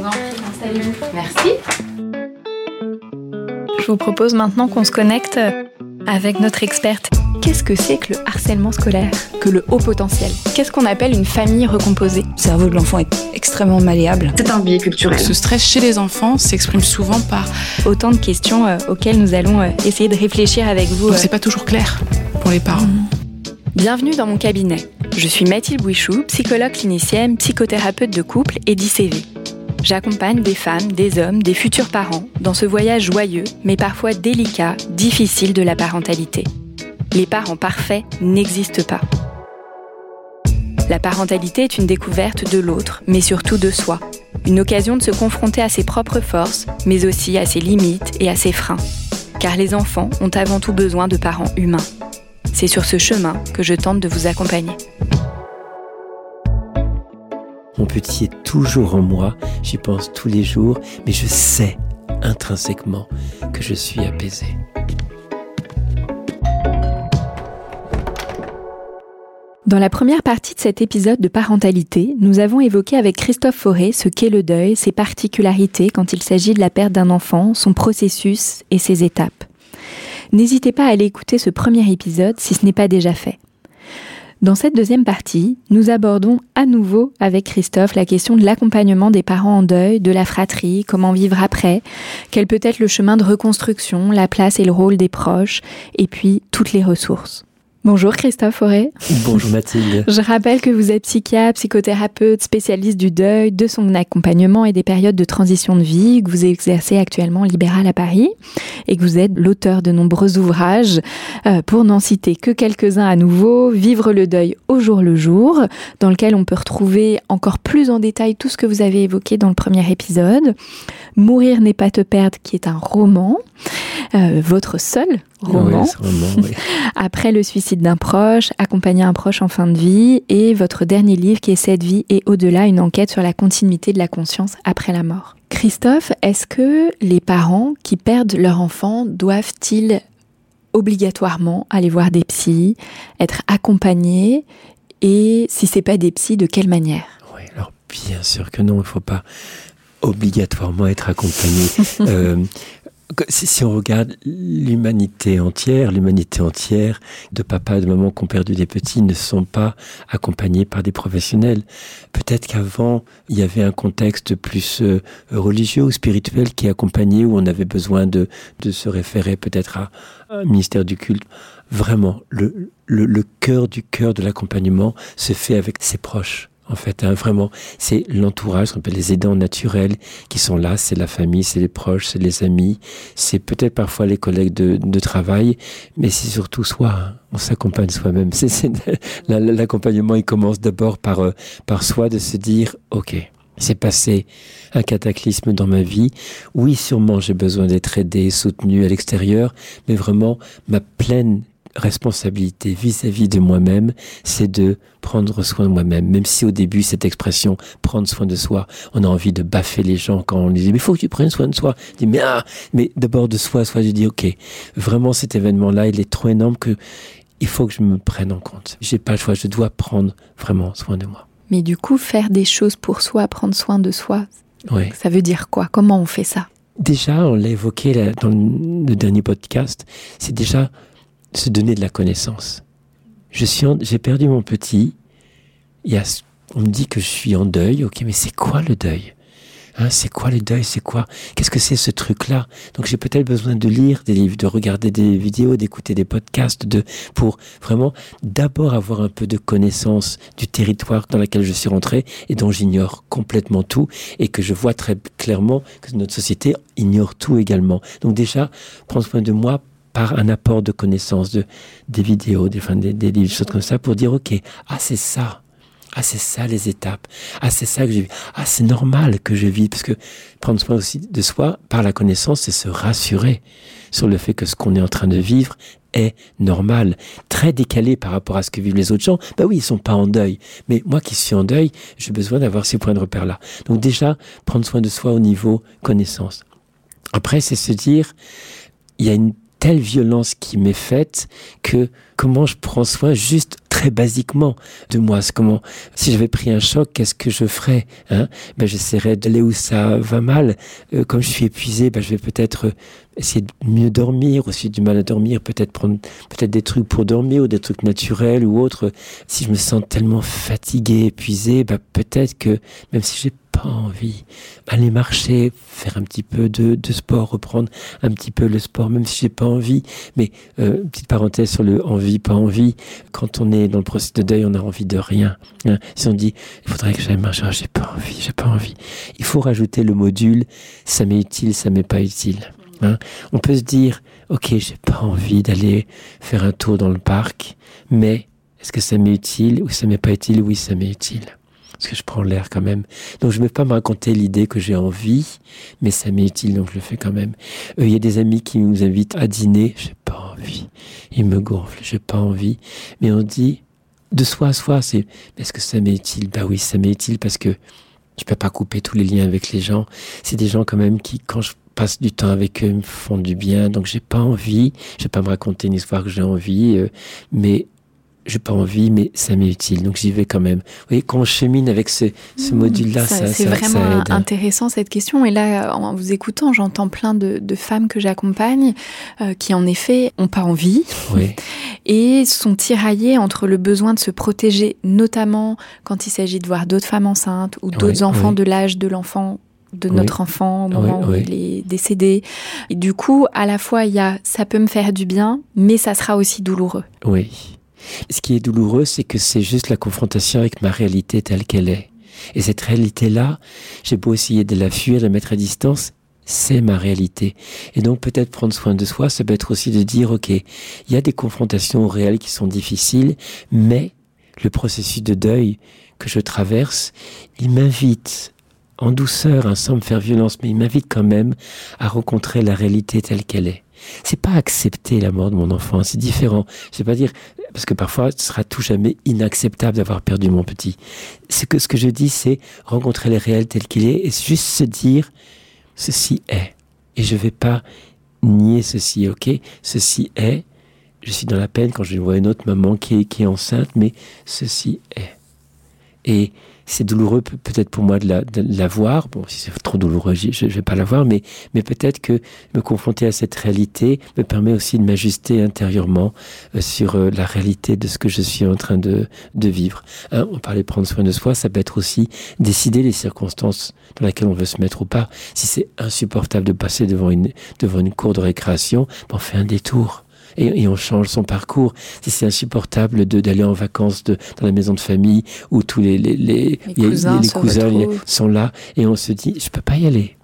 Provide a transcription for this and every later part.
Vous en prie, installez-vous. Merci. Je vous propose maintenant qu'on se connecte avec notre experte. Qu'est-ce que c'est que le harcèlement scolaire? Que le haut potentiel? Qu'est-ce qu'on appelle une famille recomposée? Le cerveau de l'enfant est extrêmement malléable. C'est un biais culturel. Ce stress chez les enfants s'exprime souvent par. Autant de questions euh, auxquelles nous allons euh, essayer de réfléchir avec vous. Euh. c'est pas toujours clair pour les parents. Bienvenue dans mon cabinet. Je suis Mathilde Bouichou, psychologue clinicienne, psychothérapeute de couple et d'ICV. J'accompagne des femmes, des hommes, des futurs parents dans ce voyage joyeux, mais parfois délicat, difficile de la parentalité. Les parents parfaits n'existent pas. La parentalité est une découverte de l'autre, mais surtout de soi. Une occasion de se confronter à ses propres forces, mais aussi à ses limites et à ses freins. Car les enfants ont avant tout besoin de parents humains. C'est sur ce chemin que je tente de vous accompagner. Mon petit est toujours en moi, j'y pense tous les jours, mais je sais intrinsèquement que je suis apaisé. Dans la première partie de cet épisode de parentalité, nous avons évoqué avec Christophe Forêt ce qu'est le deuil, ses particularités quand il s'agit de la perte d'un enfant, son processus et ses étapes. N'hésitez pas à aller écouter ce premier épisode si ce n'est pas déjà fait. Dans cette deuxième partie, nous abordons à nouveau avec Christophe la question de l'accompagnement des parents en deuil, de la fratrie, comment vivre après, quel peut être le chemin de reconstruction, la place et le rôle des proches, et puis toutes les ressources. Bonjour Christophe Forêt. Bonjour Mathilde. Je rappelle que vous êtes psychiatre, psychothérapeute, spécialiste du deuil, de son accompagnement et des périodes de transition de vie, que vous exercez actuellement libéral à Paris et que vous êtes l'auteur de nombreux ouvrages, euh, pour n'en citer que quelques-uns à nouveau, Vivre le deuil au jour le jour, dans lequel on peut retrouver encore plus en détail tout ce que vous avez évoqué dans le premier épisode, Mourir n'est pas te perdre, qui est un roman, euh, votre seul roman. Oui. Après le suicide d'un proche, accompagner un proche en fin de vie, et votre dernier livre qui est Cette vie et au-delà, une enquête sur la continuité de la conscience après la mort. Christophe, est-ce que les parents qui perdent leur enfant doivent-ils obligatoirement aller voir des psys, être accompagnés, et si c'est pas des psys, de quelle manière? Oui, alors bien sûr que non, il ne faut pas obligatoirement être accompagné. Euh, si, si on regarde l'humanité entière, l'humanité entière de papa et de maman qui ont perdu des petits ne sont pas accompagnés par des professionnels. Peut-être qu'avant, il y avait un contexte plus euh, religieux ou spirituel qui accompagnait, où on avait besoin de, de se référer peut-être à un ministère du culte. Vraiment, le, le, le cœur du cœur de l'accompagnement se fait avec ses proches. En fait, hein, vraiment, c'est l'entourage, appelle les aidants naturels qui sont là. C'est la famille, c'est les proches, c'est les amis, c'est peut-être parfois les collègues de, de travail, mais c'est surtout soi. hein. On s'accompagne soi-même. L'accompagnement, il commence d'abord par, euh, par soi de se dire, OK, c'est passé un cataclysme dans ma vie. Oui, sûrement, j'ai besoin d'être aidé, soutenu à l'extérieur, mais vraiment, ma pleine responsabilité vis-à-vis de moi-même, c'est de prendre soin de moi-même. Même si au début, cette expression prendre soin de soi, on a envie de baffer les gens quand on dit mais il faut que tu prennes soin de soi. Je dis mais ah, mais d'abord de soi, soi. Je dis ok, vraiment cet événement-là, il est trop énorme que il faut que je me prenne en compte. J'ai pas le choix, je dois prendre vraiment soin de moi. Mais du coup, faire des choses pour soi, prendre soin de soi, ça veut dire quoi? Comment on fait ça? Déjà, on l'a évoqué là, dans le dernier podcast, c'est déjà se donner de la connaissance. Je suis, j'ai perdu mon petit. Il y a, on me dit que je suis en deuil. Ok, mais c'est quoi le deuil? Hein, C'est quoi le deuil? C'est quoi? Qu'est-ce que c'est ce truc-là? Donc j'ai peut-être besoin de lire des livres, de regarder des vidéos, d'écouter des podcasts, de pour vraiment d'abord avoir un peu de connaissance du territoire dans lequel je suis rentré et dont j'ignore complètement tout et que je vois très clairement que notre société ignore tout également. Donc déjà, prendre soin de moi par un apport de connaissances, de, des vidéos, des, enfin, des, choses comme ça, pour dire, OK, ah c'est ça, ah, c'est ça les étapes. Ah, c'est ça que j'ai vu. Ah, c'est normal que je vis. Parce que prendre soin aussi de soi par la connaissance, c'est se rassurer sur le fait que ce qu'on est en train de vivre est normal. Très décalé par rapport à ce que vivent les autres gens. Bah oui, ils sont pas en deuil. Mais moi qui suis en deuil, j'ai besoin d'avoir ces points de repère-là. Donc déjà, prendre soin de soi au niveau connaissance. Après, c'est se dire, il y a une telle violence qui m'est faite que comment je prends soin juste très basiquement de moi. Comment, si j'avais pris un choc, qu'est-ce que je ferais hein? Ben, J'essaierais d'aller où ça va mal. Euh, comme je suis épuisé, ben, je vais peut-être essayer de mieux dormir, aussi du mal à dormir, peut-être prendre peut-être des trucs pour dormir ou des trucs naturels ou autres. Si je me sens tellement fatigué, épuisé, ben, peut-être que même si j'ai pas envie. Aller marcher, faire un petit peu de, de, sport, reprendre un petit peu le sport, même si j'ai pas envie. Mais euh, petite parenthèse sur le envie, pas envie. Quand on est dans le processus de deuil, on a envie de rien. Hein. Si on dit, il faudrait que j'aille marcher, j'ai pas envie, j'ai pas envie. Il faut rajouter le module, ça m'est utile, ça m'est pas utile. Hein. On peut se dire, ok, j'ai pas envie d'aller faire un tour dans le parc, mais est-ce que ça m'est utile ou ça m'est pas utile? Oui, ça m'est utile parce que je prends l'air quand même. Donc je ne vais pas me raconter l'idée que j'ai envie, mais ça m'est utile, donc je le fais quand même. Euh, il y a des amis qui nous invitent à dîner, j'ai pas envie. Ils me gonflent, j'ai pas envie. Mais on dit, de soi à soi, c'est, est-ce que ça m'est utile Bah oui, ça m'est utile parce que je peux pas couper tous les liens avec les gens. C'est des gens quand même qui, quand je passe du temps avec eux, me font du bien. Donc j'ai pas envie, je vais pas me raconter une histoire que j'ai envie, euh, mais j'ai pas envie, mais ça m'est utile, donc j'y vais quand même. Vous voyez, quand on chemine avec ce, ce mmh, module-là, ça, ça, c'est vraiment intéressant cette question. Et là, en vous écoutant, j'entends plein de, de femmes que j'accompagne euh, qui, en effet, ont pas envie oui. et sont tiraillées entre le besoin de se protéger, notamment quand il s'agit de voir d'autres femmes enceintes ou d'autres oui, enfants oui. de l'âge de l'enfant de notre oui. enfant au moment oui, où il est décédé. Et du coup, à la fois, il y a ça peut me faire du bien, mais ça sera aussi douloureux. Oui. Ce qui est douloureux, c'est que c'est juste la confrontation avec ma réalité telle qu'elle est. Et cette réalité-là, j'ai beau essayer de la fuir, de la mettre à distance, c'est ma réalité. Et donc peut-être prendre soin de soi, ça peut être aussi de dire, OK, il y a des confrontations réelles qui sont difficiles, mais le processus de deuil que je traverse, il m'invite en douceur, hein, sans me faire violence, mais il m'invite quand même à rencontrer la réalité telle qu'elle est. C'est pas accepter la mort de mon enfant, c'est différent. Je vais pas dire parce que parfois ce sera tout jamais inacceptable d'avoir perdu mon petit. Ce que ce que je dis, c'est rencontrer le réel tel qu'il est et juste se dire ceci est et je vais pas nier ceci. Ok, ceci est. Je suis dans la peine quand je vois une autre maman qui est, qui est enceinte, mais ceci est. Et c'est douloureux peut-être pour moi de la, de la voir. Bon, si c'est trop douloureux, je ne vais pas la voir, mais, mais peut-être que me confronter à cette réalité me permet aussi de m'ajuster intérieurement euh, sur euh, la réalité de ce que je suis en train de, de vivre. Hein, on parlait de prendre soin de soi, ça peut être aussi décider les circonstances dans lesquelles on veut se mettre ou pas. Si c'est insupportable de passer devant une, devant une cour de récréation, on fait un détour et, et, on change son parcours. Si c'est insupportable d'aller en vacances de, dans la maison de famille où tous les les, les, les cousins, sont là et on se dit je peux pas y aller.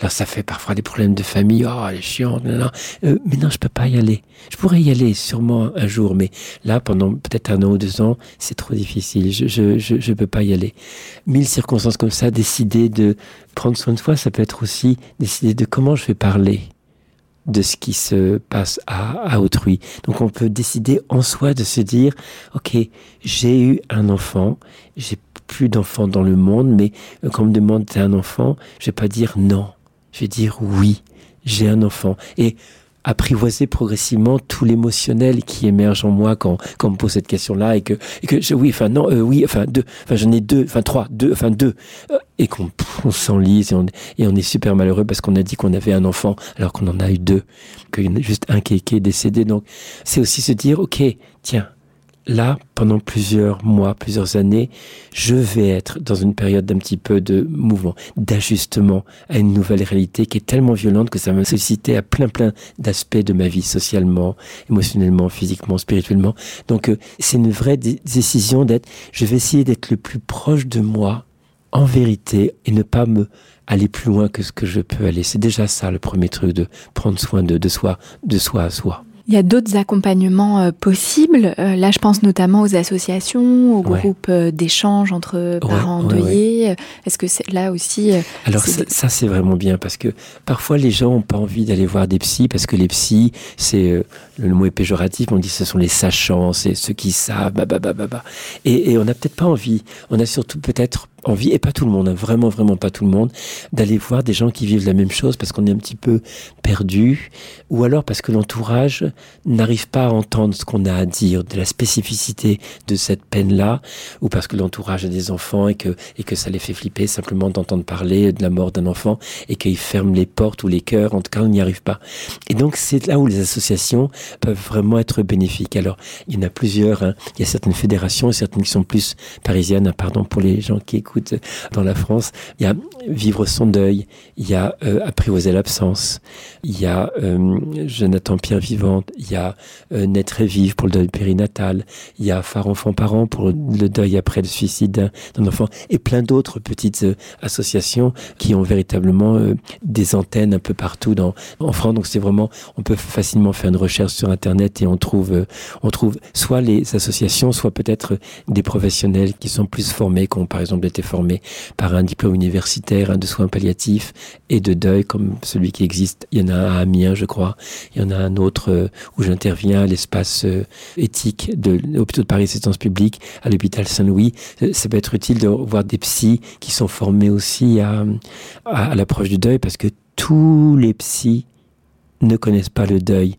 Alors ça fait parfois des problèmes de famille, oh elle est chiante. Euh, mais non je peux pas y aller. Je pourrais y aller sûrement un jour, mais là pendant peut-être un an ou deux ans c'est trop difficile. Je, je je je peux pas y aller. Mille circonstances comme ça, décider de prendre soin de soi, ça peut être aussi décider de comment je vais parler de ce qui se passe à, autrui. Donc on peut décider en soi de se dire, ok, j'ai eu un enfant, j'ai plus d'enfants dans le monde, mais quand on me demande t'as un enfant, je vais pas dire non, je vais dire oui, j'ai un enfant. Et apprivoiser progressivement tout l'émotionnel qui émerge en moi quand, quand on me pose cette question-là et que, et que je, oui, enfin non, euh, oui, enfin deux, enfin j'en ai deux, enfin trois, deux, enfin deux, euh, et qu'on s'enlise et on, et on est super malheureux parce qu'on a dit qu'on avait un enfant alors qu'on en a eu deux, qu'il y en a juste un qui est, qui est décédé. Donc c'est aussi se dire, ok, tiens, là, pendant plusieurs mois, plusieurs années, je vais être dans une période d'un petit peu de mouvement, d'ajustement à une nouvelle réalité qui est tellement violente que ça m'a sollicité à plein plein d'aspects de ma vie, socialement, émotionnellement, physiquement, spirituellement. Donc euh, c'est une vraie décision d'être, je vais essayer d'être le plus proche de moi en vérité et ne pas me aller plus loin que ce que je peux aller. C'est déjà ça le premier truc de prendre soin de, de soi, de soi à soi. Il y a d'autres accompagnements euh, possibles. Euh, là, je pense notamment aux associations, aux Ouais. groupes euh, d'échange entre parents ouais, endeuillés. Est-ce que c'est là aussi Alors ça, ça, c'est vraiment bien parce que parfois les gens ont pas envie d'aller voir des psys parce que les psys, c'est le mot est péjoratif, on dit ce sont les sachants, c'est ceux qui savent, bah, bah, bah, bah, bah. Et, et on n'a peut-être pas envie. On a surtout peut-être envie, et pas tout le monde, hein, vraiment, vraiment pas tout le monde, d'aller voir des gens qui vivent la même chose parce qu'on est un petit peu perdu, ou alors parce que l'entourage n'arrive pas à entendre ce qu'on a à dire, de la spécificité de cette peine-là, ou parce que l'entourage a des enfants et que, et que ça les fait flipper simplement d'entendre parler de la mort d'un enfant et qu'ils ferment les portes ou les cœurs, en tout cas on n'y arrive pas. Et donc c'est là où les associations peuvent vraiment être bénéfiques. Alors il y en a plusieurs, hein. il y a certaines fédérations, certaines qui sont plus parisiennes, hein, pardon pour les gens qui écoutent dans la France. Il y a Vivre son deuil, il y a euh, Apprivoiser l'absence, il y a euh, Jonathan Pierre Vivante, il y a euh, Naître et vivre pour le deuil périnatal, il y a Phare enfant parent pour le deuil après le suicide d'un enfant, et plein d'autres petites euh, associations qui ont véritablement euh, des antennes un peu partout dans, en France. Donc c'est vraiment, on peut facilement faire une recherche sur Internet et on trouve, euh, on trouve soit les associations, soit peut-être des professionnels qui sont plus formés, qui ont par exemple été formés par un diplôme universitaire hein, de soins palliatifs et de deuil comme celui qui existe. Il y en a un à Amiens, je crois. Il y en a un autre euh, où j'interviens à l'espace euh, éthique de l'hôpital de Paris Assistance publique, à l'hôpital Saint-Louis. Ça peut être utile de voir des psys qui sont formés aussi à, à, à l'approche du deuil parce que tous les psys ne connaissent pas le deuil.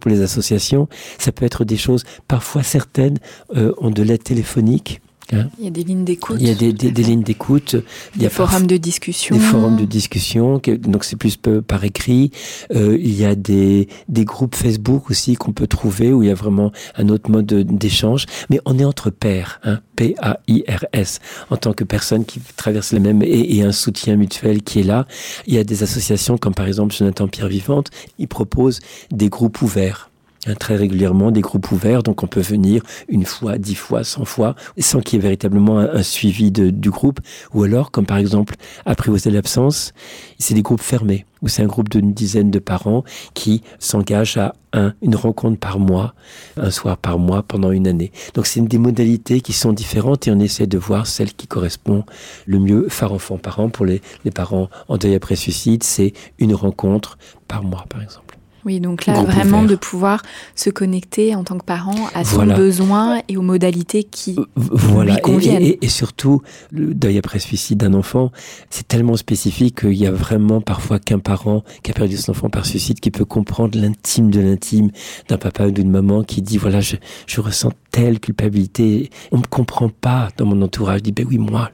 Pour les associations, ça peut être des choses, parfois certaines euh, ont de l'aide téléphonique. Hein. il y a des lignes d'écoute Il y a des, des- des lignes d'écoute. Il y des a forums de discussion. des forums de discussion, donc c'est plus par écrit. Euh, il y a des, des groupes Facebook aussi qu'on peut trouver où il y a vraiment un autre mode de- d'échange. Mais on est entre pairs, hein, P-A-I-R-S, en tant que personne qui traverse les mêmes et, et un soutien mutuel qui est là. Il y a des associations comme par exemple Jonathan Pierre Vivante, il propose des groupes ouverts. Hein, très régulièrement des groupes ouverts, donc on peut venir une fois, dix fois, cent fois, sans qu'il y ait véritablement un, suivi de- du groupe. Ou alors, comme par exemple, apprivoiser l'absence, c'est des groupes fermés, où c'est un groupe d'une dizaine de parents qui s'engagent à un, une rencontre par mois, un soir par mois pendant une année. Donc c'est des modalités qui sont différentes et on essaie de voir celle qui correspond le mieux. Phare enfant parent pour les, les parents en deuil après suicide, c'est une rencontre par mois par exemple. Oui, donc là, vraiment de pouvoir se connecter en tant que parent à son Voilà. besoin et aux modalités qui V- Voilà, lui et, conviennent. et- et surtout, le deuil après suicide d'un enfant, c'est tellement spécifique qu'il y a vraiment parfois qu'un parent qui a perdu son enfant par suicide qui peut comprendre l'intime de l'intime d'un papa ou d'une maman qui dit, voilà, je, je ressens telle culpabilité, on me comprend pas dans mon entourage, je dis, ben oui, moi,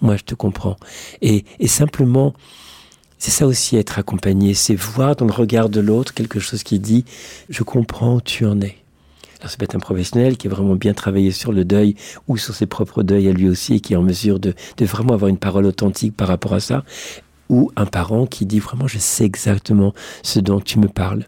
moi je te comprends. Et, et simplement, c'est ça aussi être accompagné, c'est voir dans le regard de l'autre quelque chose qui dit, je comprends où tu en es. Alors, ça peut être un professionnel qui a vraiment bien travaillé sur le deuil ou sur ses propres deuils à lui aussi et qui est en mesure de vraiment avoir une parole authentique par rapport à ça. Ou un parent qui dit vraiment, je sais exactement ce dont tu me parles.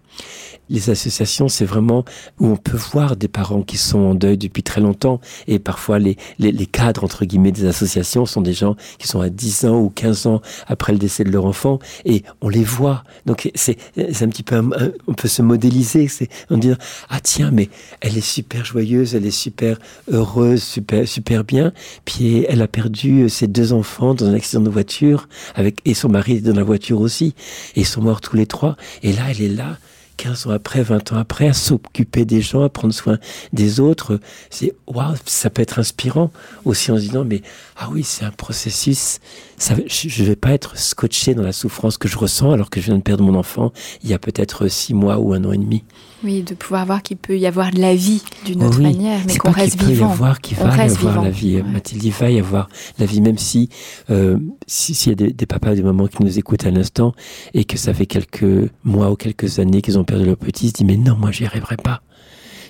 Les associations, c'est vraiment où on peut voir des parents qui sont en deuil depuis très longtemps. Et parfois, les, les, cadres, entre guillemets, des associations sont des gens qui sont à 10 ans ou 15 ans après le décès de leur enfant. Et on les voit. Donc, c'est un petit peu, on peut se modéliser. C'est on dit, ah tiens, mais elle est super joyeuse, elle est super heureuse, super, super bien. Puis elle a perdu ses deux enfants dans un accident de voiture avec, et son mari dans la voiture aussi. Et ils sont morts tous les trois. Et là, elle est là. 15 ans après, 20 ans après, à s'occuper des gens, à prendre soin des autres. C'est, waouh, ça peut être inspirant aussi en se disant, mais, ah oui, c'est un processus. Ça, je ne vais pas être scotché dans la souffrance que je ressens alors que je viens de perdre mon enfant il y a peut-être six mois ou un an et demi. Oui, de pouvoir voir qu'il peut y avoir de la vie d'une autre oui, manière, mais qu'on reste peut y vivant. avoir, qu'il On va y reste avoir vivant. la vie. Ouais. Mathilde, il va y avoir la vie, même si euh, si- s'il y a des, des papas, des mamans qui nous écoutent à l'instant et que ça fait quelques mois ou quelques années qu'ils ont perdu leur petit, ils se disent mais non, moi j'y arriverai pas.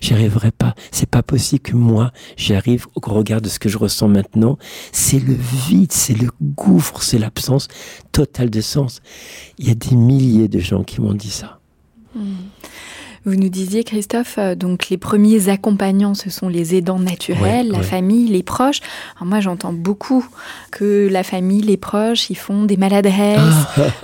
J'y arriverai pas. C'est pas possible que moi j'y arrive au regard de ce que je ressens maintenant. C'est le vide, c'est le gouffre, c'est l'absence totale de sens. Il y a des milliers de gens qui m'ont dit ça. Vous nous disiez, Christophe, euh, donc les premiers accompagnants, ce sont les aidants naturels, Ouais, la ouais. famille, les proches. Alors moi, j'entends beaucoup que la famille, les proches, ils font des maladresses,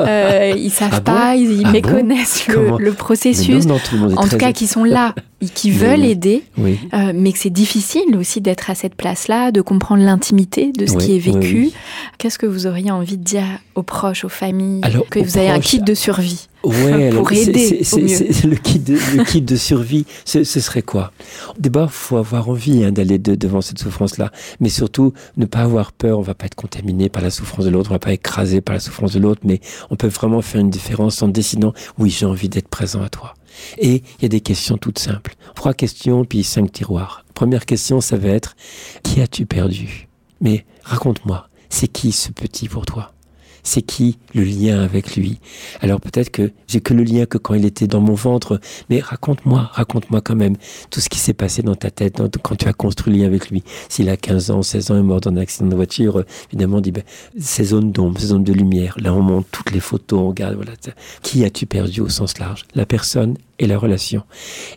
euh, ils savent Ah bon pas, ils, ils Ah bon méconnaissent le, processus. non, non, tout en tout cas, qui sont là, qui veulent oui. aider, Oui. euh, mais que c'est difficile aussi d'être à cette place-là, de comprendre l'intimité de ce Oui, qui est vécu. Qu'est-ce que vous auriez envie de dire aux proches, aux familles, Alors, que aux vous avez un kit de survie Ouais, Pour aider, c'est- le kit de, le kit de survie, ce, ce serait quoi? D'abord, faut avoir envie hein, d'aller de- devant cette souffrance-là, mais surtout ne pas avoir peur. On va pas être contaminé par la souffrance de l'autre, on va pas être écrasé par la souffrance de l'autre, mais on peut vraiment faire une différence en décidant oui, j'ai envie d'être présent à toi. Et il y a des questions toutes simples. Trois questions puis cinq tiroirs. Première question, ça va être qui as-tu perdu? Mais raconte-moi, c'est qui ce petit pour toi c'est qui le lien avec lui? Alors peut-être que j'ai que le lien que quand il était dans mon ventre, mais raconte-moi, raconte-moi quand même tout ce qui s'est passé dans ta tête quand tu as construit le lien avec lui. S'il a 15 ans, 16 ans, est mort dans un accident de voiture, évidemment, on dit ben, ces zones d'ombre, ces zones de lumière, là on monte toutes les photos, on regarde, voilà. Qui as-tu perdu au sens large? La personne et la relation.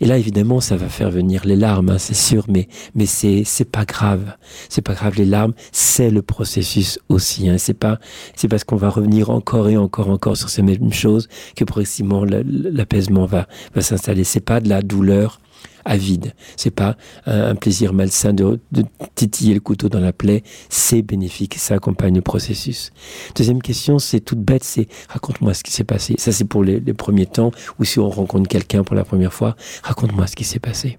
Et là, évidemment, ça va faire venir les larmes, hein, c'est sûr, mais, mais c'est, c'est pas grave. C'est pas grave, les larmes, c'est le processus aussi. Hein. C'est pas, c'est parce qu'on va revenir encore et encore, encore sur ces mêmes choses que progressivement la- l'apaisement va, va s'installer. C'est pas de la douleur avide. C'est pas un, plaisir malsain de, de titiller le couteau dans la plaie. C'est bénéfique. Ça accompagne le processus. Deuxième question, c'est toute bête. C'est raconte-moi ce qui s'est passé. Ça, c'est pour les, les premiers temps ou si on rencontre quelqu'un pour la première fois. Raconte-moi ce qui s'est passé.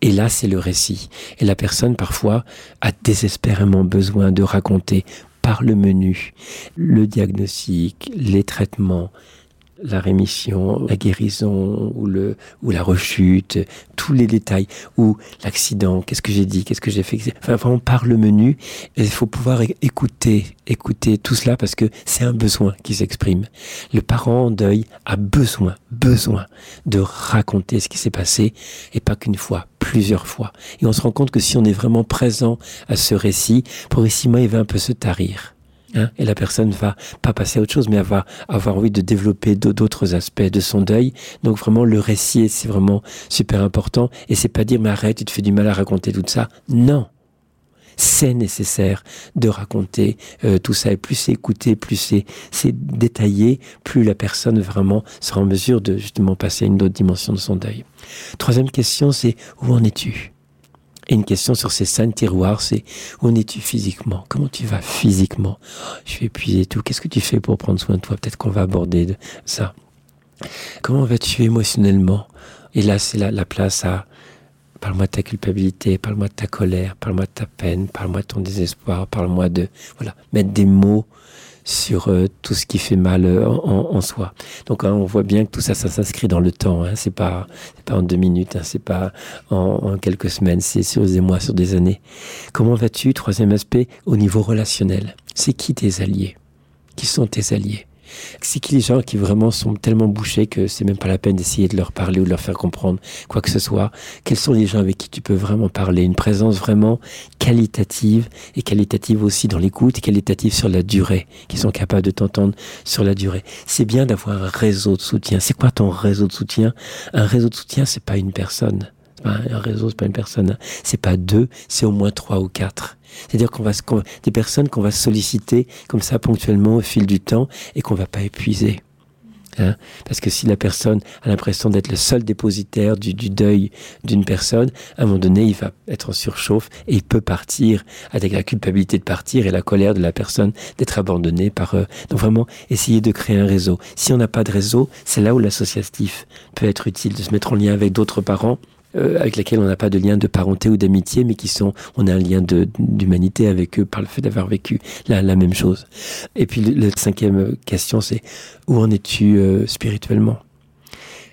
Et là, c'est le récit. Et la personne, parfois, a désespérément besoin de raconter par le menu le diagnostic, les traitements, la rémission, la guérison ou, le, ou la rechute, tous les détails, ou l'accident, qu'est-ce que j'ai dit, qu'est-ce que j'ai fait, enfin vraiment par le menu, il faut pouvoir écouter, écouter tout cela parce que c'est un besoin qui s'exprime. Le parent en deuil a besoin, besoin de raconter ce qui s'est passé, et pas qu'une fois, plusieurs fois. Et on se rend compte que si on est vraiment présent à ce récit, progressivement il va un peu se tarir. Hein, et la personne va pas passer à autre chose, mais va avoir envie de développer d'au- d'autres aspects de son deuil. Donc vraiment, le récit, c'est vraiment super important. Et c'est pas dire, mais arrête, tu te fais du mal à raconter tout ça. Non. C'est nécessaire de raconter euh, tout ça. Et plus c'est écouté, plus c'est détaillé, plus la personne vraiment sera en mesure de justement passer à une autre dimension de son deuil. Troisième question, c'est où en es-tu? Et une question sur ces cinq tiroirs, c'est où en es-tu physiquement? Comment tu vas physiquement? Oh, Je suis épuisé et tout. Qu'est-ce que tu fais pour prendre soin de toi? Peut-être qu'on va aborder de ça. Comment vas-tu émotionnellement? Et là, c'est la place à parle-moi de ta culpabilité, parle-moi de ta colère, parle-moi de ta peine, parle-moi de ton désespoir, parle-moi de voilà mettre des mots sur euh, tout ce qui fait mal euh, en, soi. Donc hein, on voit bien que tout ça, ça s'inscrit dans le temps. Hein. C'est pas, pas en deux minutes, hein. c'est pas en, en quelques semaines, c'est sur des mois, sur des années. Comment vas-tu? Troisième aspect, au niveau relationnel. C'est qui tes alliés? Qui sont tes alliés? C'est qui les gens qui vraiment sont tellement bouchés que c'est même pas la peine d'essayer de leur parler ou de leur faire comprendre quoi que ce soit? Quels sont les gens avec qui tu peux vraiment parler? Une présence vraiment qualitative et qualitative aussi dans l'écoute et qualitative sur la durée, qui sont capables de t'entendre sur la durée. C'est bien d'avoir un réseau de soutien. C'est quoi ton réseau de soutien? Un réseau de soutien, c'est pas une personne. C'est pas Un réseau, c'est pas une personne. hein. C'est pas deux, c'est au moins trois ou quatre. C'est-à-dire qu'on va, qu'on- des personnes qu'on va solliciter comme ça ponctuellement au fil du temps et qu'on va pas épuiser. Hein Parce que si la personne a l'impression d'être le seul dépositaire du, du deuil d'une personne, à un moment donné, il va être en surchauffe et il peut partir avec la culpabilité de partir et la colère de la personne d'être abandonnée par eux. Donc vraiment, essayer de créer un réseau. Si on n'a pas de réseau, c'est là où l'associatif peut être utile, de se mettre en lien avec d'autres parents euh, avec lesquels on n'a pas de lien de parenté ou d'amitié, mais qui sont, on a un lien d'humanité avec eux par le fait d'avoir vécu la, la même chose. Et puis le cinquième question, c'est où en es-tu euh, spirituellement?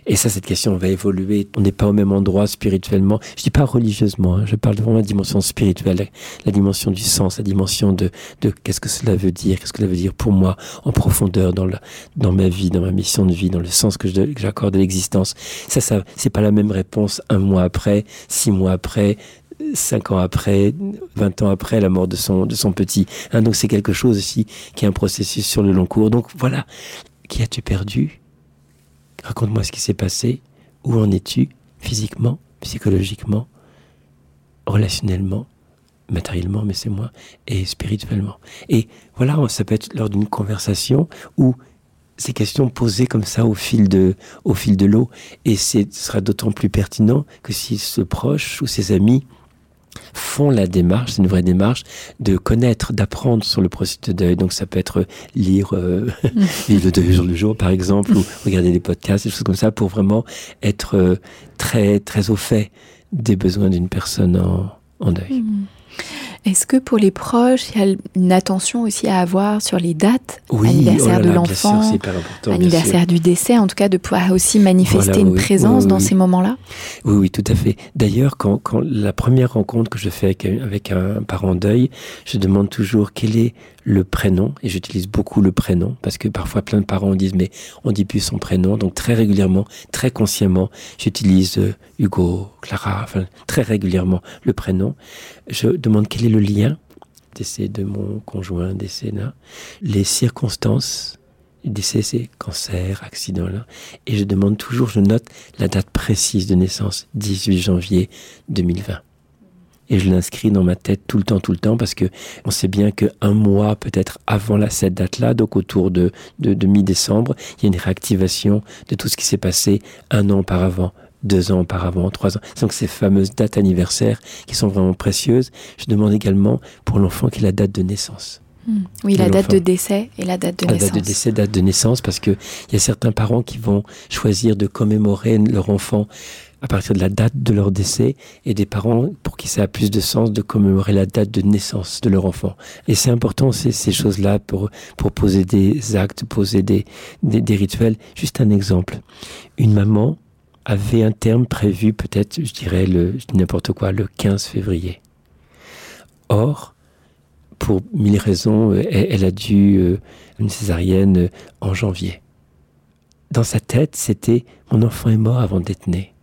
Et ça, cette question va évoluer. On n'est pas au même endroit spirituellement. Je dis pas religieusement. hein. Je parle de vraiment la dimension spirituelle, la, dimension du sens, la dimension de, de qu'est-ce que cela veut dire, qu'est-ce que cela veut dire pour moi en profondeur dans la, dans ma vie, dans ma mission de vie, dans le sens que j'accorde à l'existence. Ça, ça, c'est pas la même réponse un mois après, six mois après, cinq ans après, 20 ans après la mort de son, de son petit. Hein, donc c'est quelque chose aussi qui est un processus sur le long cours. Donc voilà, qui as-tu perdu? Raconte-moi ce qui s'est passé. où en es-tu physiquement, psychologiquement, relationnellement, matériellement, mais c'est moi, et spirituellement. Et voilà, ça peut être lors d'une conversation où ces questions posées comme ça au fil de, au fil de l'eau, et ce sera d'autant plus pertinent que si ce proche ou ses amis font la démarche, c'est une vraie démarche, de connaître, d'apprendre sur le processus de deuil. Donc ça peut être lire, euh, le deuil jour le jour par exemple, ou regarder des podcasts, des choses comme ça, pour vraiment être euh, très, très au fait des besoins d'une personne en, en deuil. Mm. Est-ce que pour les proches, il y a une attention aussi à avoir sur les dates oui, Anniversaire oh là de l'enfant, anniversaire du décès, en tout cas de pouvoir aussi manifester Voilà, une oui, présence oui, dans ces moments-là? Oui, oui, tout à fait. D'ailleurs, quand, quand la première rencontre que je fais avec, un- avec un parent en deuil, je demande toujours quel est le prénom, et j'utilise beaucoup le prénom, parce que parfois plein de parents disent, mais on dit plus son prénom, donc très régulièrement, très consciemment, j'utilise euh, Hugo, Clara, enfin, très régulièrement le prénom. Je demande quel est le lien, décès de mon conjoint, décès là, les circonstances, décès c'est cancer, accident là, et je demande toujours, je note la date précise de naissance, 18 janvier 2020. Et je l'inscris dans ma tête tout le temps, tout le temps, parce que on sait bien que un mois peut-être avant la, cette date-là, donc autour de, de, de mi-décembre, il y a une réactivation de tout ce qui s'est passé un an auparavant, deux ans auparavant, trois ans. Donc ces fameuses dates anniversaires qui sont vraiment précieuses. Je demande également pour l'enfant quelle est la date de naissance. Hmm. Oui, la date de décès et la date de La naissance. date de décès, date de naissance, parce que il y a certains parents qui vont choisir de commémorer leur enfant à partir de la date de leur décès, et des parents pour qui ça a plus de sens de commémorer la date de naissance de leur enfant. Et c'est important ces, choses-là pour, poser des actes, poser des, rituels. Juste un exemple. Une maman avait un terme prévu peut-être, je dirais, le, n'importe quoi, le 15 février. Or, pour mille raisons, elle, elle a dû euh, une césarienne euh, en janvier. Dans sa tête, c'était mon enfant est mort avant d'être né.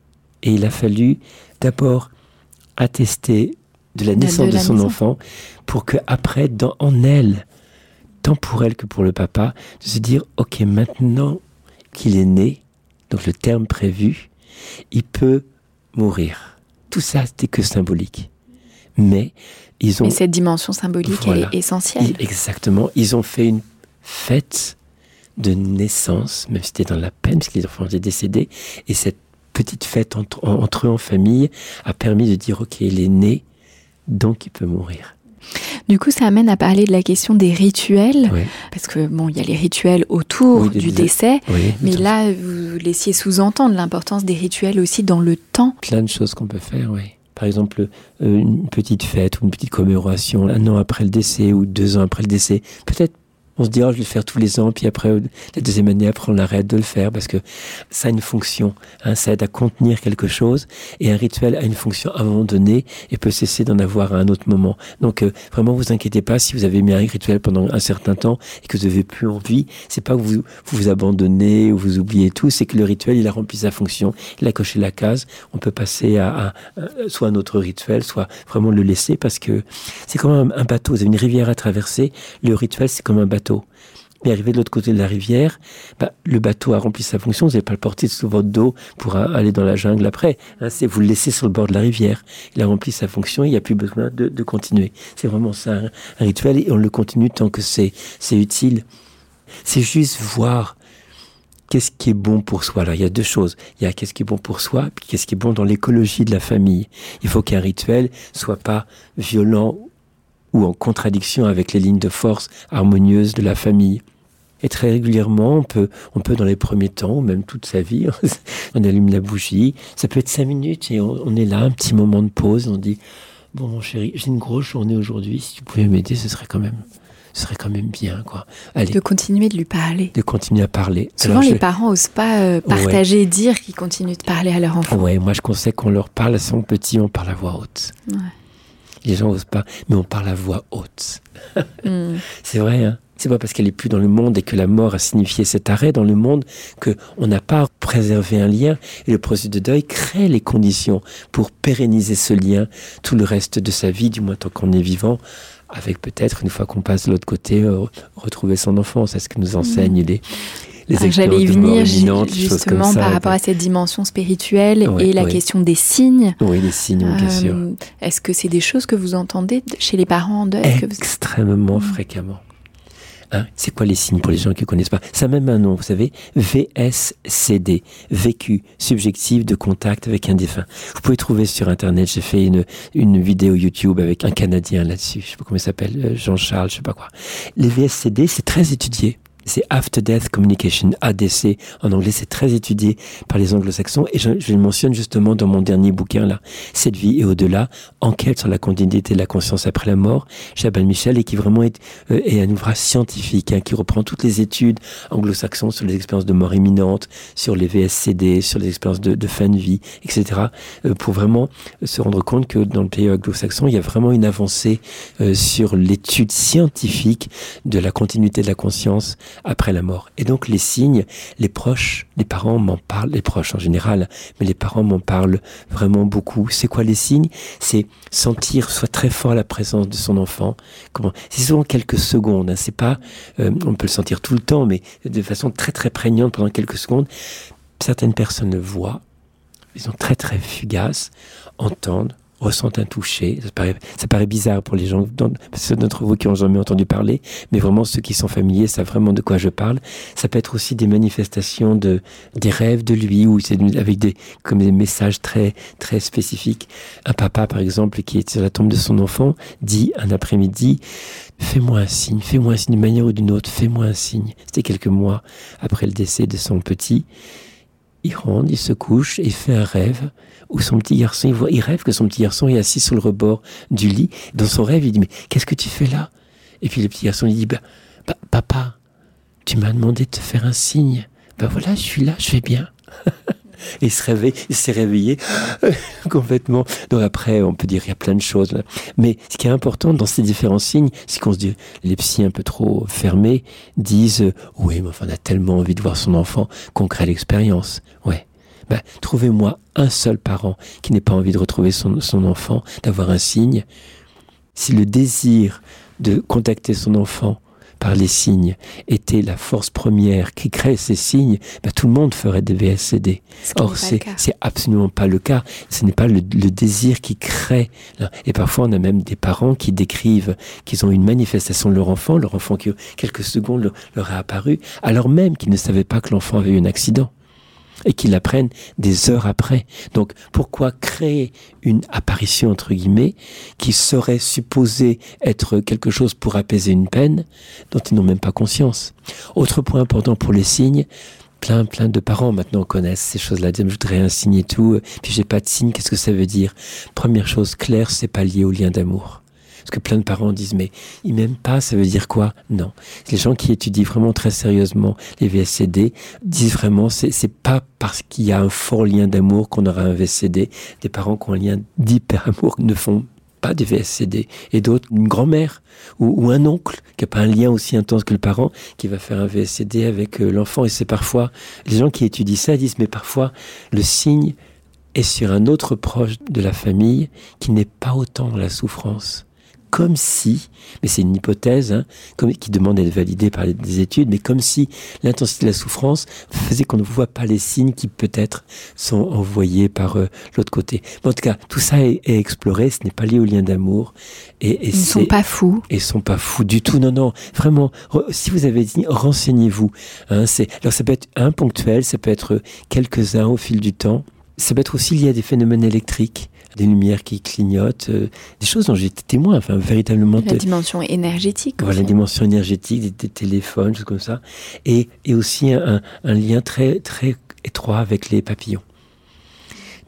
Et il a fallu d'abord attester de la De- de naissance de, son enfant pour que après, dans, en elle, tant pour elle que pour le papa, de se dire ok maintenant qu'il est né, donc le terme prévu, il peut mourir. Tout ça, c'était que symbolique. Mais ils ont Mais cette dimension symbolique, Voilà. est essentielle. exactement. Ils ont fait une fête de naissance, même si c'était dans la peine, parce que les enfants étaient décédés. Et cette petite fête entre, en- entre eux en famille a permis de dire, OK, il est né, donc il peut mourir. Du coup, ça amène à parler de la question des rituels, Oui, parce que bon, il y a les rituels autour Oui, du décès, oui. mais là, vous laissiez sous-entendre l'importance des rituels aussi dans le temps. plein de choses qu'on peut faire, oui. Par exemple, euh, une petite fête ou une petite commémoration un an après le décès ou deux ans après le décès. Peut-être on se dit, oh, je vais le faire tous les ans, puis après, euh, la deuxième année, après, on arrête de le faire parce que ça a une fonction. Hein, ça aide à contenir quelque chose et un rituel a une fonction à un moment donné et peut cesser d'en avoir à un autre moment. Donc, euh, vraiment, vous inquiétez pas si vous avez mis un rituel pendant un certain temps et que vous n'avez plus envie. C'est pas que vous, vous abandonnez ou vous oubliez tout, c'est que le rituel, il a rempli sa fonction, il a coché la case. On peut passer à, à soit un autre rituel, soit vraiment le laisser parce que c'est comme un, un bateau. Vous avez une rivière à traverser. Le rituel, c'est comme un bateau. Mais arrivé de l'autre côté de la rivière, bah, le bateau a rempli sa fonction. Vous n'allez pas le porter sous votre dos pour euh, aller dans la jungle après. Hein, c'est vous le laissez sur le bord de la rivière. Il a rempli sa fonction. Il n'y a plus besoin de, continuer. C'est vraiment ça un, un rituel et on le continue tant que c'est c'est utile. C'est juste voir qu'est-ce qui est bon pour soi. Alors, il y a deux choses. Il y a qu'est-ce qui est bon pour soi, puis qu'est-ce qui est bon dans l'écologie de la famille. Il faut qu'un rituel soit pas violent ou en contradiction avec les lignes de force harmonieuses de la famille. Et très régulièrement, on peut, on peut dans les premiers temps, ou même toute sa vie, on allume la bougie. Ça peut être cinq minutes et on, on est là, un petit moment de pause. On dit, bon mon chéri, j'ai une grosse journée aujourd'hui. Si tu pouvais m'aider, ce serait quand même, ce serait quand même bien, quoi. Allez, De continuer de lui parler. de continuer à parler. Souvent, Alors, les je- parents osent pas euh, partager dire qu'ils continuent de parler à leur enfant. Ouais, moi je conseille qu'on leur parle à son petit, on parle à voix haute. Ouais. Les gens osent pas, mais on parle à voix haute. Hmm. C'est vrai, hein c'est pas parce qu'elle est plus dans le monde et que la mort a signifié cet arrêt dans le monde que on n'a pas préservé un lien. Et le processus de deuil crée les conditions pour pérenniser ce lien tout le reste de sa vie, du moins tant qu'on est vivant, avec peut-être une fois qu'on passe de l'autre côté, euh, retrouver son enfance. C'est ce que nous enseignent les les Ah, J'allais y venir justement ça, par rapport à cette dimension spirituelle et la question des signes. Oui, les signes, bien sûr. Euh, Est-ce que c'est des choses que vous entendez de- chez les parents en deuil que vous- Extrêmement fréquemment. Hein, c'est quoi les signes pour les gens qui ne connaissent pas? Ça a même un nom, vous savez, VSCD, vécu subjectif de contact avec un défunt. Vous pouvez trouver sur Internet, j'ai fait une, une vidéo YouTube avec un Canadien là-dessus, je sais pas comment il s'appelle, euh, Jean-Charles, je sais pas quoi. Les VSCD, c'est très étudié. C'est After Death Communication, ADC. En anglais, c'est très étudié par les anglo-saxons. Et je, je le mentionne justement dans mon dernier bouquin, là. Cette vie et au-delà, enquête sur la continuité de la conscience après la mort, chez Abel Michel, et qui vraiment est, euh, est un ouvrage scientifique, hein, qui reprend toutes les études anglo-saxons sur les expériences de mort imminente, sur les VSCD, sur les expériences de, de fin de vie, etc. euh, pour vraiment se rendre compte que dans le pays anglo-saxon, il y a vraiment une avancée euh, sur l'étude scientifique de la continuité de la conscience après la mort. Et donc les signes, les proches, les parents m'en parlent, les proches en général, mais les parents m'en parlent vraiment beaucoup. C'est quoi les signes? C'est sentir soit très fort la présence de son enfant. Comment? C'est souvent quelques secondes. Hein. C'est pas, euh, on peut le sentir tout le temps, mais de façon très très prégnante pendant quelques secondes. Certaines personnes le voient, ils sont très très fugaces, entendent, ressentent un toucher. Ça paraît, ça paraît bizarre pour les gens, ceux d'entre vous qui ont jamais entendu parler, mais vraiment ceux qui sont familiers savent vraiment de quoi je parle. Ça peut être aussi des manifestations de des rêves de lui ou c'est avec des comme des messages très très spécifiques. Un papa par exemple qui est sur la tombe de son enfant dit un après-midi Fais-moi un signe, fais-moi un signe d'une manière ou d'une autre, fais-moi un signe. C'était quelques mois après le décès de son petit. Il rentre, il se couche et fait un rêve où son petit garçon, il, voit, il rêve que son petit garçon est assis sur le rebord du lit. Dans son rêve, il dit, mais qu'est-ce que tu fais là? Et puis le petit garçon lui dit, bah, papa, tu m'as demandé de te faire un signe. Ben voilà, je suis là, je vais bien. Et il se s'est réveillé complètement. Donc après, on peut dire il y a plein de choses. Mais ce qui est important dans ces différents signes, c'est qu'on se dit, les psys un peu trop fermés disent, euh, oui, mais enfin, on a tellement envie de voir son enfant qu'on crée l'expérience. Ouais. Ben, trouvez-moi un seul parent qui n'ait pas envie de retrouver son, son enfant, d'avoir un signe. Si le désir de contacter son enfant par les signes était la force première qui crée ces signes, ben, tout le monde ferait des VSCD. Ce Or, c'est absolument pas le cas. Ce n'est pas le, le désir qui crée. Et parfois, on a même des parents qui décrivent qu'ils ont une manifestation de leur enfant, leur enfant qui, quelques secondes, leur, leur est apparu, alors même qu'ils ne savaient pas que l'enfant avait eu un accident. Et qu'ils l'apprennent des heures après. Donc, pourquoi créer une apparition, entre guillemets, qui serait supposée être quelque chose pour apaiser une peine dont ils n'ont même pas conscience? Autre point important pour les signes, plein, plein de parents maintenant connaissent ces choses-là. Je voudrais un signe et tout, puis j'ai pas de signe, qu'est-ce que ça veut dire? Première chose claire, c'est pas lié au lien d'amour. Parce que plein de parents disent, mais ils m'aiment pas, ça veut dire quoi? Non. Les gens qui étudient vraiment très sérieusement les VSCD disent vraiment, c'est, pas parce qu'il y a un fort lien d'amour qu'on aura un VSCD. Des parents qui ont un lien d'hyper-amour ne font pas des VSCD. Et d'autres, une grand-mère ou, ou un oncle qui n'a pas un lien aussi intense que le parent, qui va faire un VSCD avec euh, l'enfant. Et c'est parfois, les gens qui étudient ça disent, mais parfois, le signe est sur un autre proche de la famille qui n'est pas autant dans la souffrance. Comme si, mais c'est une hypothèse hein, comme, qui demande d'être validée par des études, mais comme si l'intensité de la souffrance faisait qu'on ne voit pas les signes qui peut-être sont envoyés par euh, l'autre côté. Mais en tout cas, tout ça est, est exploré, ce n'est pas lié au lien d'amour. Et, et Ils ne sont pas fous. et sont pas fous du tout. Non, non, vraiment. re- si vous avez dit, renseignez-vous. Hein, c'est alors ça peut être un ponctuel, ça peut être quelques uns au fil du temps. Ça peut être aussi lié à des phénomènes électriques, des lumières qui clignotent, euh, des choses dont j'ai été témoin. Enfin, véritablement. La dimension énergétique. voilà, la dimension énergétique, des, des téléphones, choses comme ça. Et, et aussi un, un lien très, très étroit avec les papillons.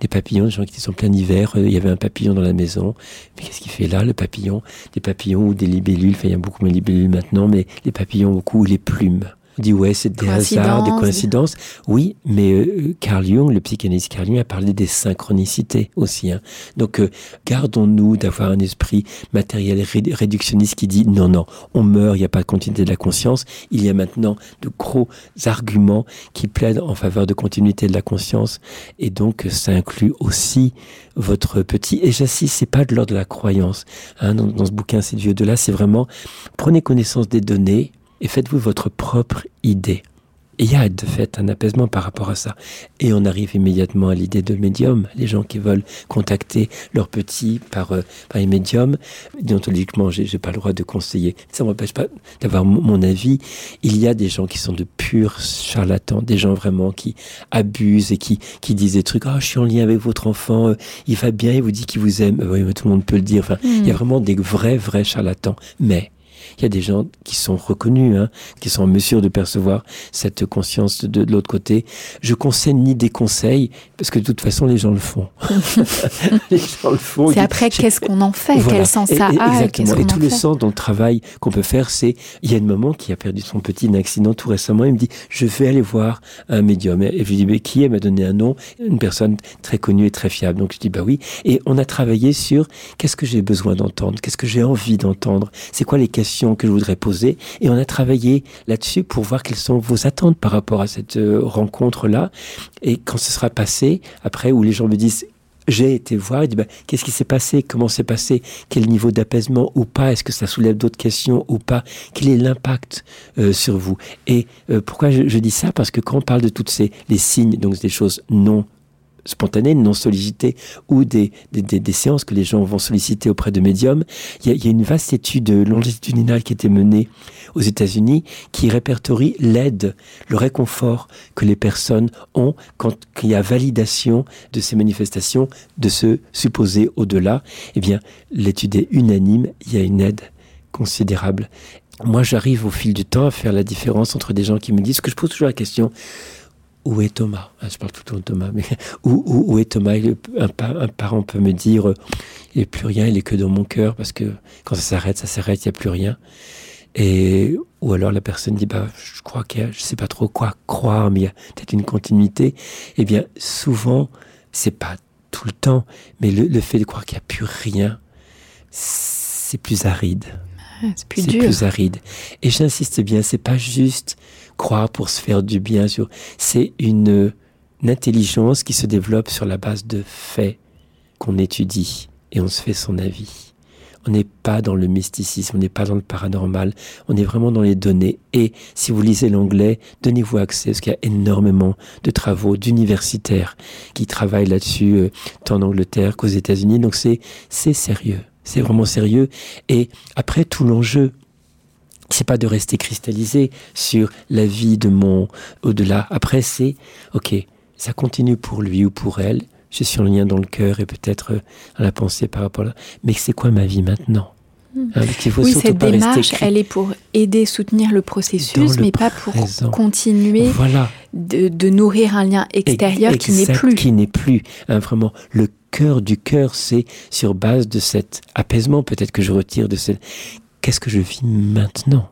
Des papillons, des gens qui sont plein hiver, euh, il y avait un papillon dans la maison. Mais qu'est-ce qu'il fait là, le papillon? Des papillons ou des libellules, enfin il y a beaucoup moins de libellules maintenant, mais les papillons beaucoup, ou les plumes. On dit ouais, c'est des hasards, des Coïncidence. coïncidences. Oui, mais euh, Carl Jung, le psychanalyste Carl Jung, a parlé des synchronicités aussi. hein. Donc, euh, gardons-nous d'avoir un esprit matériel ré- réductionniste qui dit non, non, on meurt, il n'y a pas de continuité de la conscience. Il y a maintenant de gros arguments qui plaident en faveur de continuité de la conscience. Et donc, ça inclut aussi votre petit. Et j'insiste, c'est pas de l'ordre de la croyance. hein. dans, dans ce bouquin, c'est du de là, c'est vraiment prenez connaissance des données et faites-vous votre propre idée. Et il y a de fait un apaisement par rapport à ça. Et on arrive immédiatement à l'idée de médium. Les gens qui veulent contacter leurs petits par, euh, par les médiums, déontologiquement, j'ai, j'ai pas le droit de conseiller. Ça m'empêche pas d'avoir mon avis. Il y a des gens qui sont de purs charlatans, des gens vraiment qui abusent et qui, qui disent des trucs. Ah, je suis en lien avec votre enfant, euh, il va bien, il vous dit qu'il vous aime. Oui, mais tout le monde peut le dire. Enfin, il y a hmm. vraiment des vrais, vrais charlatans. Mais il y a des gens qui sont reconnus, hein, qui sont en mesure de percevoir cette conscience de, de l'autre côté. Je conseille ni des conseils, parce que de toute façon, les gens le font. les gens le font. C'est après, qu'est-ce qu'on en fait? Quel sens ça a Exactement. Et, tout le sens dans le travail qu'on peut faire, c'est, il y a une maman qui a perdu son petit d'un accident tout récemment, il me dit, je vais aller voir un médium. Et je lui dis, mais qui Elle m'a donné un nom, une personne très connue et très fiable. Donc je dis, bah oui. Et on a travaillé sur qu'est-ce que j'ai besoin d'entendre, qu'est-ce que j'ai envie d'entendre, c'est quoi les questions que je voudrais poser. Et on a travaillé là-dessus pour voir quelles sont vos attentes par rapport à cette euh, rencontre-là. Et quand ce sera passé, après, où les gens me disent j'ai été voir et ben, qu'est-ce qui s'est passé, comment c'est passé, quel niveau d'apaisement ou pas, est-ce que ça soulève d'autres questions ou pas, quel est l'impact euh, sur vous? Et euh, pourquoi je, je, dis ça? Parce que quand on parle de toutes ces les signes, donc des choses non spontanées, non sollicitées, ou des, des, séances que les gens vont solliciter auprès de médiums. Il y a, il y a une vaste étude longitudinale qui a été menée aux États-Unis qui répertorie l'aide, le réconfort que les personnes ont quand il y a validation de ces manifestations, de se supposer au-delà. Eh bien, l'étude est unanime, il y a une aide considérable. Moi, j'arrive au fil du temps à faire la différence entre des gens qui me disent que je pose toujours la question où est Thomas? Ah, Je parle tout le temps de Thomas, mais où, où, est Thomas? Un, un, parent peut me dire, il n'est plus rien, il est que dans mon cœur, parce que quand ça s'arrête, ça s'arrête, il n'y a plus rien. Et, ou alors la personne dit, bah, je crois que je sais pas trop quoi croire, mais il y a peut-être une continuité. Eh bien, souvent, c'est pas tout le temps, mais le, le fait de croire qu'il n'y a plus rien, c'est plus aride. C'est plus dur. plus aride. Et j'insiste bien, c'est pas juste croire pour se faire du bien. C'est une, intelligence qui se développe sur la base de faits qu'on étudie et on se fait son avis. On n'est pas dans le mysticisme, on n'est pas dans le paranormal, on est vraiment dans les données. Et si vous lisez l'anglais, donnez-vous accès, parce qu'il y a énormément de travaux d'universitaires qui travaillent là-dessus, euh, tant en Angleterre qu'aux États-Unis. Donc c'est sérieux, c'est vraiment sérieux. Et après, tout l'enjeu, c'est pas de rester cristallisé sur la vie de mon au-delà. Après, c'est, ok, ça continue pour lui ou pour elle. Je suis en lien dans le cœur et peut-être euh, à la pensée par rapport à là. Mais c'est quoi ma vie maintenant hmm. hein, oui, cette démarche, elle est pour aider, soutenir le processus, mais pas pour continuer voilà. de, nourrir un lien extérieur qui n'est plus. Qui n'est plus. Hein, vraiment, le cœur du cœur, c'est sur base de cet apaisement, peut-être que je retire de cette qu'est-ce que je vis maintenant?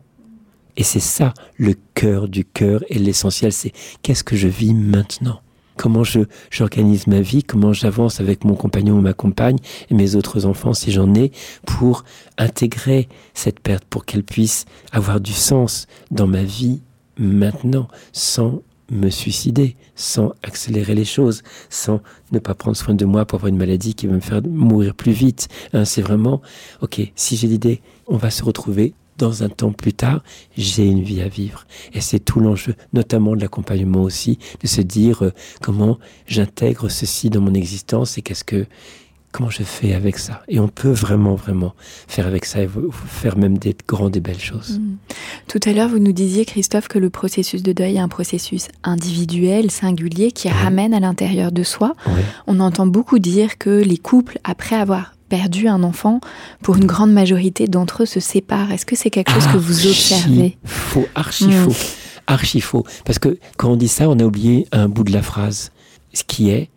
Et c'est ça le cœur du cœur et l'essentiel, c'est qu'est-ce que je vis maintenant? Comment je j'organise ma vie Comment j'avance avec mon compagnon ou ma compagne et mes autres enfants si j'en ai pour intégrer cette perte, pour qu'elle puisse avoir du sens dans ma vie maintenant, sans me suicider, sans accélérer les choses, sans ne pas prendre soin de moi pour avoir une maladie qui va me faire mourir plus vite. Hein, c'est vraiment, ok, si j'ai l'idée, on va se retrouver dans un temps plus tard, j'ai une vie à vivre. Et c'est tout l'enjeu, notamment de l'accompagnement aussi, de se dire euh, comment j'intègre ceci dans mon existence et qu'est-ce que comment je fais avec ça? Et on peut vraiment, vraiment faire avec ça et faire même des grandes et belles choses. Mm. Tout à l'heure, vous nous disiez, Christophe, que le processus de deuil est un processus individuel, singulier, qui ramène à l'intérieur de soi. On entend beaucoup dire que les couples, après avoir perdu un enfant, pour une grande majorité d'entre eux, se séparent. Est-ce que c'est quelque chose que vous observez? Faux, archi mm. faux, archi faux. Parce que quand on dit ça, on a oublié un bout de la phrase, ce qui est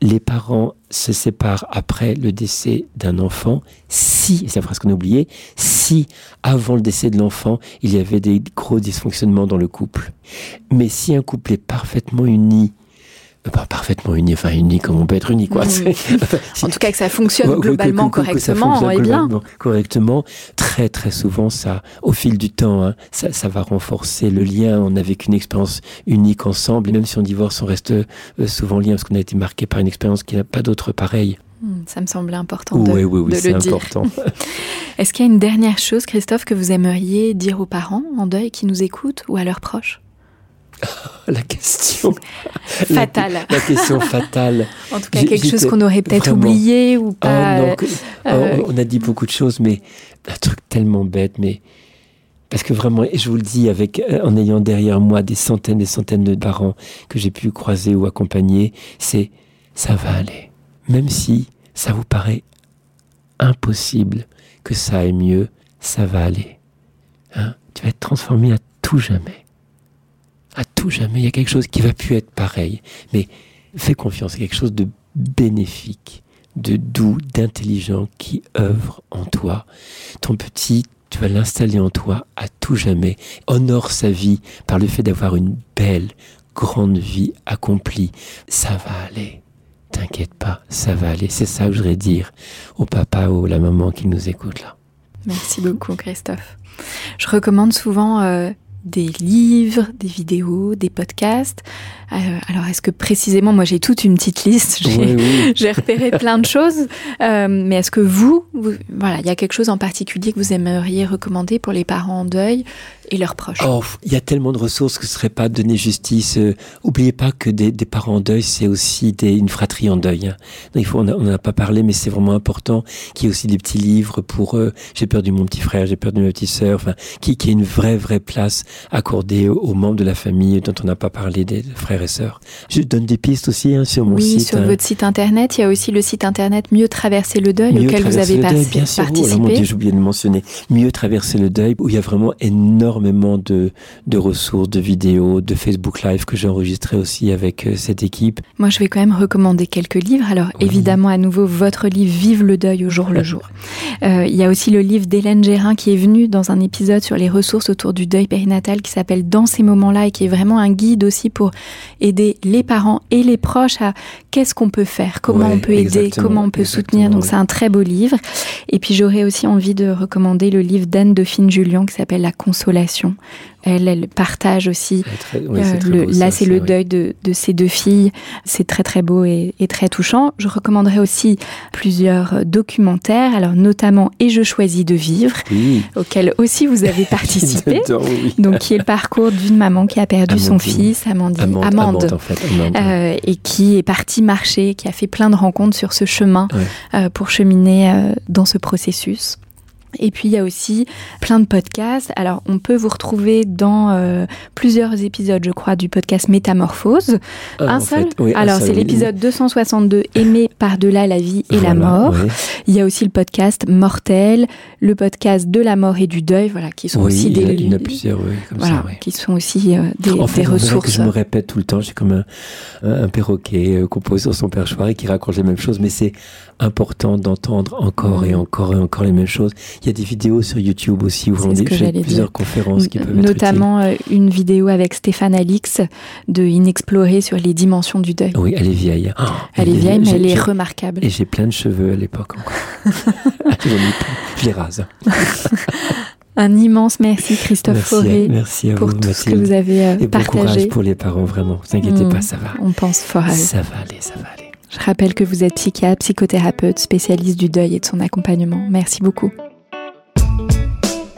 les parents se séparent après le décès d'un enfant si, c'est la phrase qu'on a oubliée, si avant le décès de l'enfant, il y avait des gros dysfonctionnements dans le couple. Mais si un couple est parfaitement uni pas parfaitement uni, enfin uni comme on peut être uni, quoi. en tout cas, que ça fonctionne globalement correctement, et bien. Correctement, très très souvent, ça, au fil du temps, hein, ça, ça, va renforcer le lien. On n'a vécu une expérience unique ensemble, et même si on divorce, on reste euh, souvent lien parce qu'on a été marqué par une expérience qui n'a pas d'autre pareil. Hmm, ça me semblait important de, oui, oui, oui, c'est important. Est-ce qu'il y a une dernière chose, Christophe, que vous aimeriez dire aux parents en deuil qui nous écoutent ou à leurs proches? La question fatale. La, la, question fatale. en tout cas, quelque chose qu'on aurait peut-être oublié ou pas. Oh, non, que, euh, oh, on a dit beaucoup de choses, mais un truc tellement bête, mais parce que vraiment, je vous le dis, avec, euh, en ayant derrière moi des centaines et centaines de parents que j'ai pu croiser ou accompagner, c'est ça va aller. Même si ça vous paraît impossible que ça aille mieux, ça va aller. Hein? Tu vas être transformé à tout jamais. À tout jamais, il y a quelque chose qui va plus être pareil. Mais fais confiance, c'est quelque chose de bénéfique, de doux, d'intelligent qui œuvre en toi. Ton petit, tu vas l'installer en toi à tout jamais. Honore sa vie par le fait d'avoir une belle, grande vie accomplie. Ça va aller. T'inquiète pas, ça va aller. C'est ça que je voudrais dire au papa ou à la maman qui nous écoute là. Merci beaucoup, Christophe. Je recommande souvent euh, des livres, des vidéos, des podcasts. Euh, alors, est-ce que précisément, moi j'ai toute une petite liste, j'ai Oui, oui. repéré plein de choses, euh, mais est-ce que vous, vous- voilà, il y a quelque chose en particulier que vous aimeriez recommander pour les parents en deuil? Et leurs proches Oh, il y a tellement de ressources que ce serait pas donner justice. Euh, oubliez pas que des, des parents en deuil, c'est aussi des, une fratrie en deuil. hein. Il faut, on n'en a pas parlé, mais c'est vraiment important qu'il y ait aussi des petits livres pour euh, j'ai perdu mon petit frère, j'ai perdu ma petite sœur, enfin, qui, qui ait une vraie, vraie place accordée aux, aux membres de la famille dont on n'a pas parlé, des frères et sœurs. Je donne des pistes aussi hein, sur mon Oui, site. sur hein. votre site internet, il y a aussi le site internet Mieux traverser le deuil Mieux auquel vous avez le deuil, bien sûr. Oh, alors, mon participé. Dieu, j'ai oublié de mentionner. Mieux traverser le deuil, où il y a vraiment énormément de, de ressources, de vidéos, de Facebook Live que j'ai enregistré aussi avec euh, cette équipe. Moi, je vais quand même recommander quelques livres. Alors, Oui. évidemment, à nouveau, votre livre Vive le deuil au jour le jour. Euh, il y a aussi le livre d'Hélène Gérin qui est venu dans un épisode sur les ressources autour du deuil périnatal qui s'appelle Dans ces moments-là et qui est vraiment un guide aussi pour aider les parents et les proches à qu'est-ce qu'on peut faire, comment Ouais, on peut aider, comment on peut soutenir. Donc, oui. c'est un très beau livre. Et puis, j'aurais aussi envie de recommander le livre d'Anne Dauphine Julien qui s'appelle La consolation. Elle, elle partage aussi très- oui, euh, le- beau, là, c'est le oui. deuil de, de ces deux filles. C'est très très beau et, et très touchant. Je recommanderais aussi plusieurs documentaires, alors notamment Et je choisis de vivre, Oui. auquel aussi vous avez participé. Dedans. Donc, qui est le parcours d'une maman qui a perdu son fils, Amandine, Amande, Amande, Amande, en fait. Amande. euh, et qui est partie marcher, qui a fait plein de rencontres sur ce chemin euh, pour cheminer euh, dans ce processus. Et puis il y a aussi plein de podcasts. Alors on peut vous retrouver dans euh, plusieurs épisodes, je crois, du podcast Métamorphose. Ah, un seul. fait, oui, Alors c'est l'épisode 262, Aimer par-delà la vie et la mort. Il y a aussi le podcast Mortel, le podcast de la mort et du deuil, voilà, qui sont Oui, aussi des il y en a plusieurs, oui, comme voilà, ça, qui sont aussi euh, des, En fait, des ressources. que je me répète tout le temps. J'ai comme un, un, un perroquet euh, qu'on pose sur son perchoir et qui raconte les mêmes choses, mais c'est important d'entendre encore et encore et encore les mêmes choses. Il y a des vidéos sur YouTube aussi où j'allais plusieurs conférences qui peuvent être Notamment euh, une vidéo avec Stéphane Alix de Inexploré sur les dimensions du deuil. utiles. Oui, elle est vieille. Oh, Elle est vieille, mais elle est remarquable. Et j'ai plein de cheveux à l'époque encore. Plein. je les rase. Un immense merci Christophe Merci, Fauré merci à pour vous, tout ce que vous avez euh, Et bon courage partagé. pour les parents, vraiment. Ne vous inquiétez Mm. pas, ça va. On pense fort à eux. Ça va aller, ça va aller. Je rappelle que vous êtes psychiatre, psychothérapeute, spécialiste du deuil et de son accompagnement. Merci beaucoup.